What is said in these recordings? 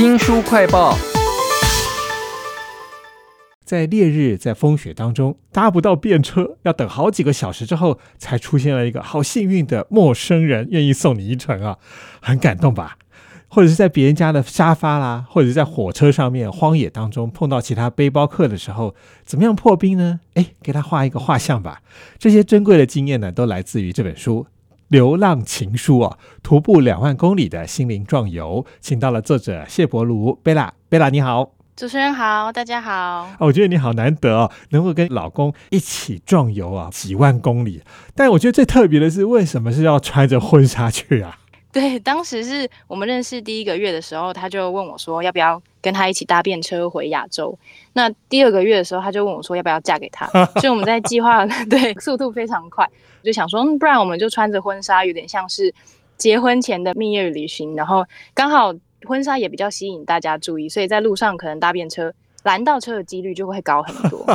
新书快报。在烈日在风雪当中搭不到便车，要等好几个小时之后，才出现了一个好幸运的陌生人愿意送你一程啊，很感动吧？或者是在别人家的沙发啦，或者是在火车上面荒野当中碰到其他背包客的时候，怎么样破冰呢？哎，给他画一个画像吧。这些珍贵的经验呢，都来自于这本书《流浪情书》啊，徒步两万公里的心灵壮游，请到了作者谢伯如贝拉，贝拉你好。主持人好，大家好。啊，我觉得你好难得哦，能够跟老公一起壮游啊，几万公里。但我觉得最特别的是，为什么是要穿着婚纱去啊？对，当时是我们认识第一个月的时候，他就问我说，要不要跟他一起搭便车回亚洲。那第二个月的时候，他就问我说，要不要嫁给他。所以我们在计划，对，速度非常快，我就想说，不然我们就穿着婚纱，有点像是结婚前的蜜月旅行，然后刚好。婚纱也比较吸引大家注意，所以在路上可能搭便车拦到车的几率就会高很多。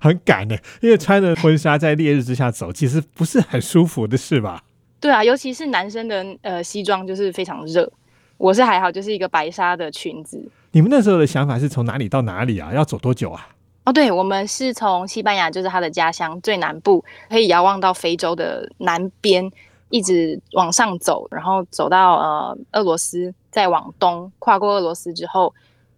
很赶呢，因为穿着婚纱在烈日之下走，其实不是很舒服的事吧？对啊，尤其是男生的呃西装就是非常热。我是还好，就是一个白纱的裙子。你们那时候的想法是从哪里到哪里啊？要走多久啊？哦，对，我们是从西班牙，就是他的家乡最南部，可以遥望到非洲的南边。一直往上走，然后走到呃俄罗斯，再往东跨过俄罗斯之后，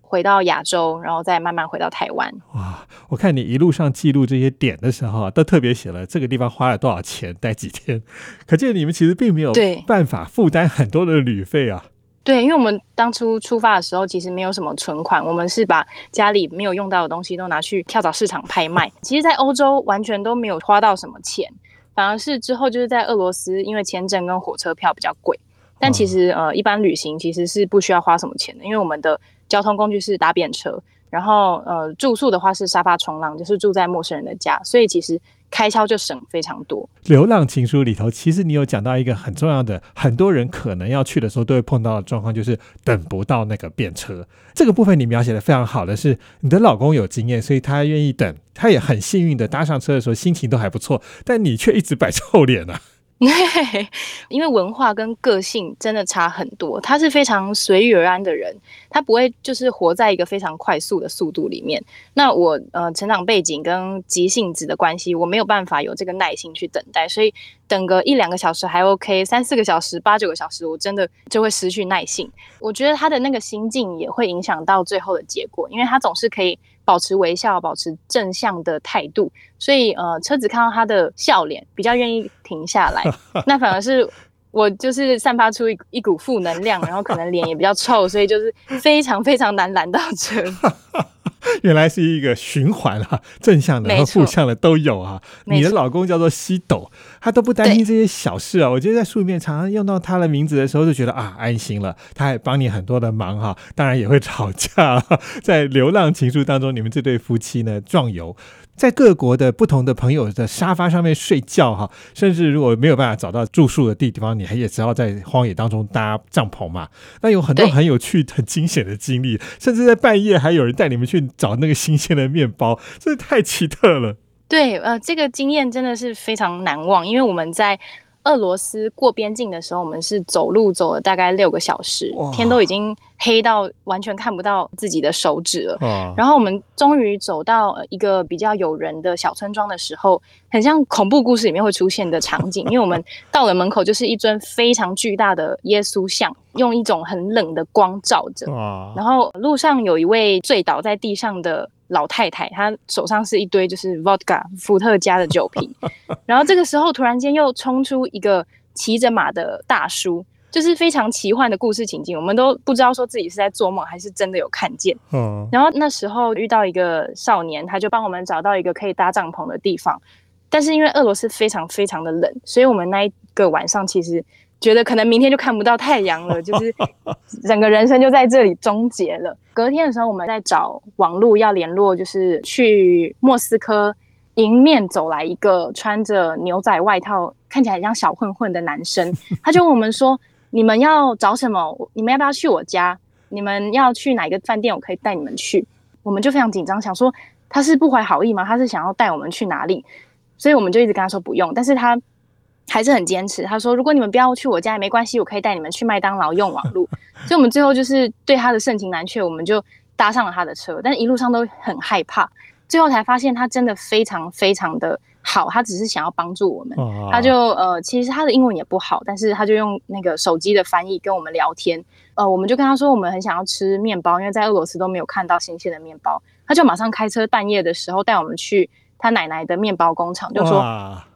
回到亚洲，然后再慢慢回到台湾。哇！我看你一路上记录这些点的时候啊，都特别写了这个地方花了多少钱，待几天，可见你们其实并没有办法负担很多的旅费啊。对，因为我们当初出发的时候，其实没有什么存款，我们是把家里没有用到的东西都拿去跳蚤市场拍卖。其实，在欧洲完全都没有花到什么钱。反而是之后就是在俄罗斯，因为签证跟火车票比较贵，但其实呃一般旅行其实是不需要花什么钱的，因为我们的交通工具是搭便车，然后呃住宿的话是沙发冲浪，就是住在陌生人的家，所以其实。开销就省非常多。流浪情书里头，其实你有讲到一个很重要的，很多人可能要去的时候都会碰到的状况，就是等不到那个便车。这个部分你描写的非常好的是，你的老公有经验，所以他愿意等，他也很幸运的搭上车的时候心情都还不错，但你却一直摆臭脸啊。因为文化跟个性真的差很多，他是非常随遇而安的人，他不会就是活在一个非常快速的速度里面。那我呃成长背景跟急性子的关系，我没有办法有这个耐心去等待，所以等个一两个小时还 OK，三四个小时、八九个小时，我真的就会失去耐性。我觉得他的那个心境也会影响到最后的结果，因为他总是可以。保持微笑，保持正向的态度，所以呃，车子看到他的笑脸，比较愿意停下来。那反而是我就是散发出一一股负能量，然后可能脸也比较臭，所以就是非常非常难拦到车。原来是一个循环啊，正向的和负向的都有啊。你的老公叫做西斗，他都不担心这些小事啊。我觉得在书里面常常用到他的名字的时候，就觉得啊安心了。他还帮你很多的忙哈，当然也会吵架。在流浪情书当中，你们这对夫妻呢壮游。在各国的不同的朋友的沙发上面睡觉哈，甚至如果没有办法找到住宿的地方，你还也只好在荒野当中搭帐篷嘛。那有很多很有趣、很惊险的经历，甚至在半夜还有人带你们去找那个新鲜的面包，真是太奇特了。对，呃，这个经验真的是非常难忘，因为我们在。俄罗斯过边境的时候，我们是走路走了大概六个小时，天都已经黑到完全看不到自己的手指了。然后我们终于走到一个比较有人的小村庄的时候，很像恐怖故事里面会出现的场景，因为我们到了门口就是一尊非常巨大的耶稣像，用一种很冷的光照着。然后路上有一位醉倒在地上的。老太太，她手上是一堆就是 vodka 伏特加的酒瓶，然后这个时候突然间又冲出一个骑着马的大叔，就是非常奇幻的故事情境，我们都不知道说自己是在做梦还是真的有看见。嗯，然后那时候遇到一个少年，他就帮我们找到一个可以搭帐篷的地方，但是因为俄罗斯非常非常的冷，所以我们那一个晚上其实。觉得可能明天就看不到太阳了，就是整个人生就在这里终结了。隔天的时候，我们在找网路要联络，就是去莫斯科迎面走来一个穿着牛仔外套、看起来像小混混的男生，他就问我们说：“你们要找什么？你们要不要去我家？你们要去哪一个饭店？我可以带你们去。”我们就非常紧张，想说他是不怀好意吗？他是想要带我们去哪里？所以我们就一直跟他说不用，但是他。还是很坚持。他说：“如果你们不要去我家也没关系，我可以带你们去麦当劳用网络。”所以，我们最后就是对他的盛情难却，我们就搭上了他的车，但一路上都很害怕。最后才发现，他真的非常非常的好，他只是想要帮助我们。他就呃，其实他的英文也不好，但是他就用那个手机的翻译跟我们聊天。呃，我们就跟他说，我们很想要吃面包，因为在俄罗斯都没有看到新鲜的面包。他就马上开车半夜的时候带我们去他奶奶的面包工厂，就说，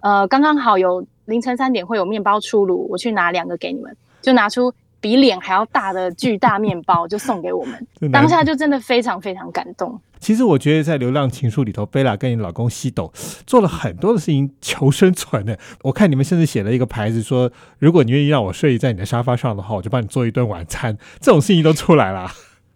呃，刚刚好有凌晨三点会有面包出炉，我去拿两个给你们，就拿出比脸还要大的巨大面包就送给我们。当下就真的非常非常感动。其实我觉得在《流浪情书》里头，贝拉跟你老公西斗做了很多的事情求生存的。我看你们甚至写了一个牌子，说如果你愿意让我睡在你的沙发上的话，我就帮你做一顿晚餐。这种事情都出来了。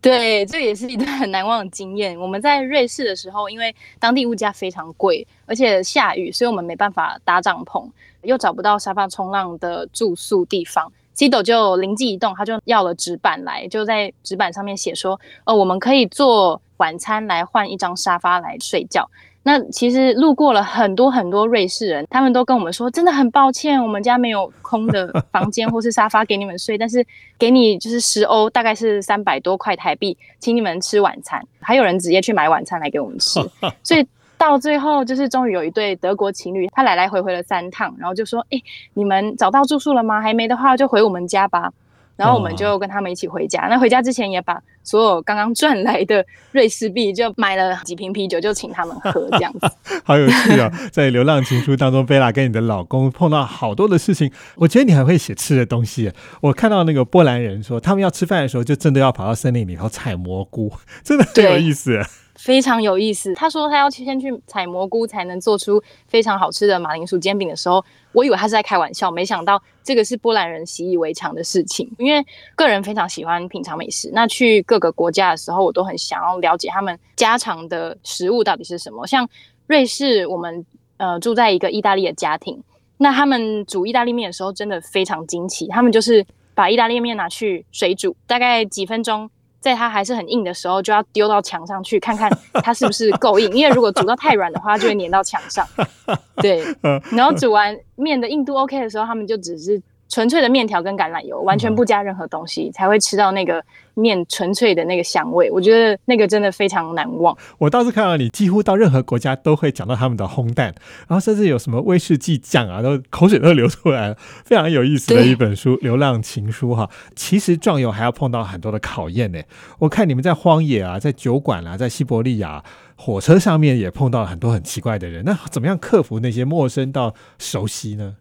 对，这也是一段很难忘的经验。我们在瑞士的时候，因为当地物价非常贵，而且下雨，所以我们没办法搭帐篷，又找不到沙发冲浪的住宿地方。西斗就灵机一动，他就要了纸板来，就在纸板上面写说：“哦，我们可以做晚餐来换一张沙发来睡觉。”那其实路过了很多很多瑞士人，他们都跟我们说：“真的很抱歉，我们家没有空的房间或是沙发给你们睡，但是给你就是十欧，大概是三百多块台币，请你们吃晚餐。”还有人直接去买晚餐来给我们吃，所以。到最后，就是终于有一对德国情侣，他来来回回了三趟，然后就说：“哎，你们找到住宿了吗？还没的话，就回我们家吧。”然后我们就跟他们一起回家。那回家之前也把所有刚刚赚来的瑞士币，就买了几瓶啤酒，就请他们喝，这样子。好有趣哦！在《流浪情书》当中，贝拉跟你的老公碰到好多的事情。我觉得你还会写吃的东西。我看到那个波兰人说，他们要吃饭的时候，就真的要跑到森林里头采蘑菇，真的很有意思。非常有意思。他说他要先去采蘑菇，才能做出非常好吃的马铃薯煎饼的时候，我以为他是在开玩笑，没想到这个是波兰人习以为常的事情。因为个人非常喜欢品尝美食，那去各个国家的时候，我都很想要了解他们家常的食物到底是什么。像瑞士，我们呃住在一个意大利的家庭，那他们煮意大利面的时候真的非常惊奇，他们就是把意大利面拿去水煮，大概几分钟。在它还是很硬的时候，就要丢到墙上去看看它是不是够硬，因为如果煮到太软的话，就会粘到墙上。对，然后煮完面的硬度 OK 的时候，他们就只是。纯粹的面条跟橄榄油，完全不加任何东西，才会吃到那个面纯粹的那个香味。我觉得那个真的非常难忘。我倒是看到你几乎到任何国家都会讲到他们的烘蛋，然后甚至有什么威士忌酱啊，都口水都流出来了，非常有意思的一本书《流浪情书》哈。其实壮游还要碰到很多的考验呢。我看你们在荒野啊，在酒馆啊，在西伯利亚火车上面也碰到了很多很奇怪的人。那怎么样克服那些陌生到熟悉呢？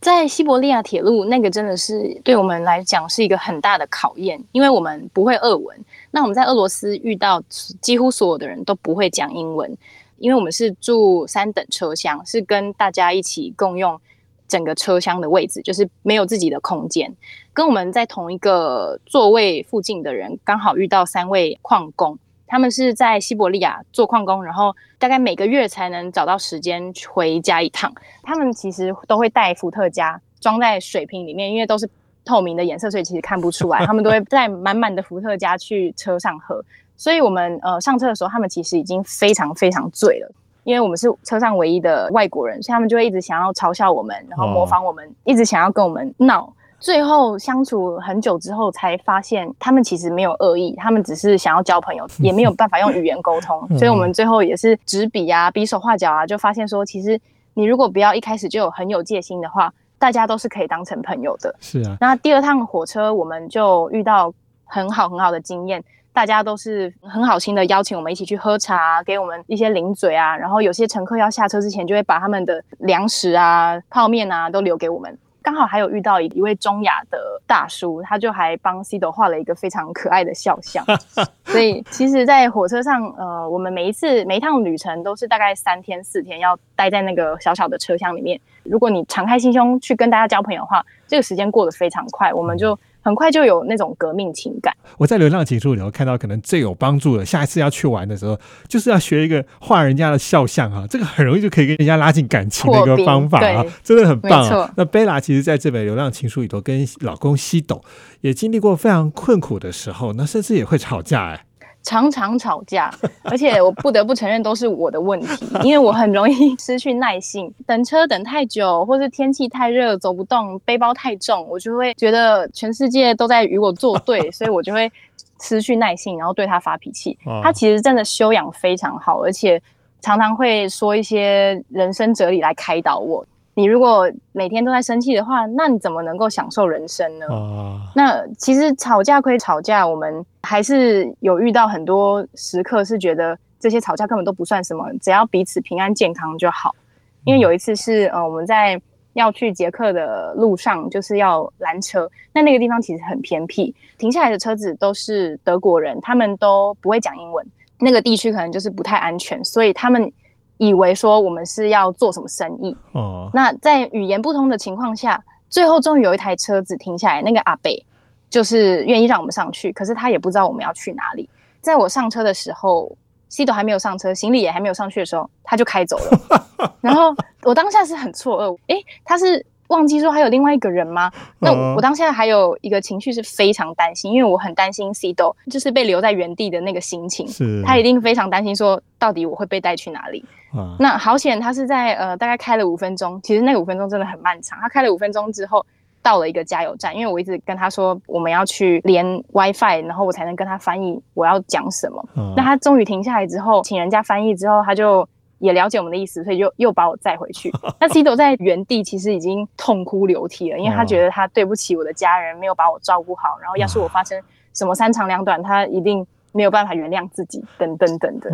在西伯利亚铁路，那个真的是对我们来讲是一个很大的考验，因为我们不会俄文。那我们在俄罗斯遇到几乎所有的人都不会讲英文，因为我们是住三等车厢，是跟大家一起共用整个车厢的位置，就是没有自己的空间。跟我们在同一个座位附近的人，刚好遇到三位矿工。他们是在西伯利亚做矿工，然后大概每个月才能找到时间回家一趟。他们其实都会带伏特加装在水瓶里面，因为都是透明的颜色，所以其实看不出来。他们都会带满满的伏特加去车上喝。所以我们呃上车的时候，他们其实已经非常非常醉了，因为我们是车上唯一的外国人，所以他们就会一直想要嘲笑我们，然后模仿我们，一直想要跟我们闹。最后相处很久之后，才发现他们其实没有恶意，他们只是想要交朋友，也没有办法用语言沟通。所以，我们最后也是纸笔啊、比手画脚啊，就发现说，其实你如果不要一开始就有很有戒心的话，大家都是可以当成朋友的。是啊。那第二趟火车，我们就遇到很好很好的经验，大家都是很好心的邀请我们一起去喝茶，给我们一些零嘴啊。然后有些乘客要下车之前，就会把他们的粮食啊、泡面啊都留给我们。刚好还有遇到一一位中亚的大叔，他就还帮 C 斗画了一个非常可爱的肖像。所以其实，在火车上，呃，我们每一次每一趟旅程都是大概三天四天，要待在那个小小的车厢里面。如果你敞开心胸去跟大家交朋友的话，这个时间过得非常快，我们就。很快就有那种革命情感。我在《流浪情书》里头看到，可能最有帮助的，下一次要去玩的时候，就是要学一个画人家的肖像啊，这个很容易就可以跟人家拉近感情的一个方法啊，真的很棒。那贝拉其实在这本《流浪情书》里头，跟老公西斗也经历过非常困苦的时候，那甚至也会吵架哎。常常吵架，而且我不得不承认都是我的问题，因为我很容易 失去耐性，等车等太久，或是天气太热走不动，背包太重，我就会觉得全世界都在与我作对，所以我就会失去耐性，然后对他发脾气。他其实真的修养非常好，而且常常会说一些人生哲理来开导我。你如果每天都在生气的话，那你怎么能够享受人生呢？那其实吵架归吵架，我们还是有遇到很多时刻是觉得这些吵架根本都不算什么，只要彼此平安健康就好。因为有一次是呃我们在要去捷克的路上，就是要拦车，那那个地方其实很偏僻，停下来的车子都是德国人，他们都不会讲英文，那个地区可能就是不太安全，所以他们。以为说我们是要做什么生意哦，那在语言不通的情况下，最后终于有一台车子停下来，那个阿北就是愿意让我们上去，可是他也不知道我们要去哪里。在我上车的时候，西斗还没有上车，行李也还没有上去的时候，他就开走了。然后我当下是很错愕，诶，他是。忘记说还有另外一个人吗？那我当下还有一个情绪是非常担心，因为我很担心 C 豆就是被留在原地的那个心情，他一定非常担心说到底我会被带去哪里。那好险，他是在呃大概开了五分钟，其实那五分钟真的很漫长。他开了五分钟之后到了一个加油站，因为我一直跟他说我们要去连 WiFi，然后我才能跟他翻译我要讲什么。那他终于停下来之后，请人家翻译之后，他就。也了解我们的意思，所以就又把我载回去。那 C 斗在原地其实已经痛哭流涕了，因为他觉得他对不起我的家人，没有把我照顾好。然后要是我发生什么三长两短，他一定没有办法原谅自己，等等等的。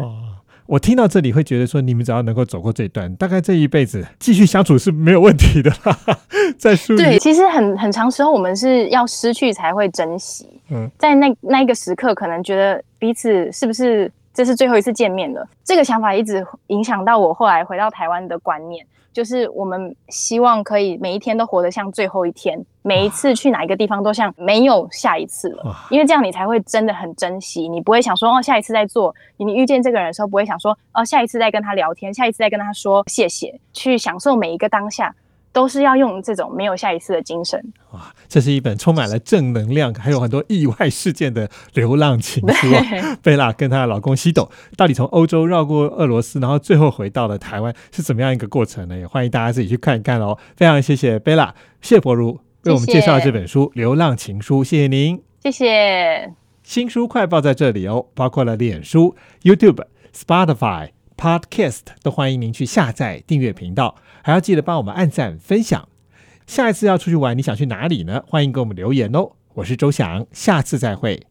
我听到这里会觉得说，你们只要能够走过这一段，大概这一辈子继续相处是没有问题的。在书对，其实很很长时候我们是要失去才会珍惜。嗯，在那那一个时刻，可能觉得彼此是不是？这是最后一次见面了，这个想法一直影响到我后来回到台湾的观念，就是我们希望可以每一天都活得像最后一天，每一次去哪一个地方都像没有下一次了，因为这样你才会真的很珍惜，你不会想说哦下一次再做，你遇见这个人的时候不会想说哦下一次再跟他聊天，下一次再跟他说谢谢，去享受每一个当下。都是要用这种没有下一次的精神哇！这是一本充满了正能量，还有很多意外事件的流浪情书。贝拉跟她的老公西斗到底从欧洲绕过俄罗斯，然后最后回到了台湾，是怎么样一个过程呢？也欢迎大家自己去看一看哦。非常谢谢贝拉谢博如为我们介绍这本书《流浪情书》，谢谢您，谢谢。新书快报在这里哦，包括了脸书、YouTube、Spotify、Podcast，都欢迎您去下载订阅频道。还要记得帮我们按赞分享。下一次要出去玩，你想去哪里呢？欢迎给我们留言哦。我是周翔，下次再会。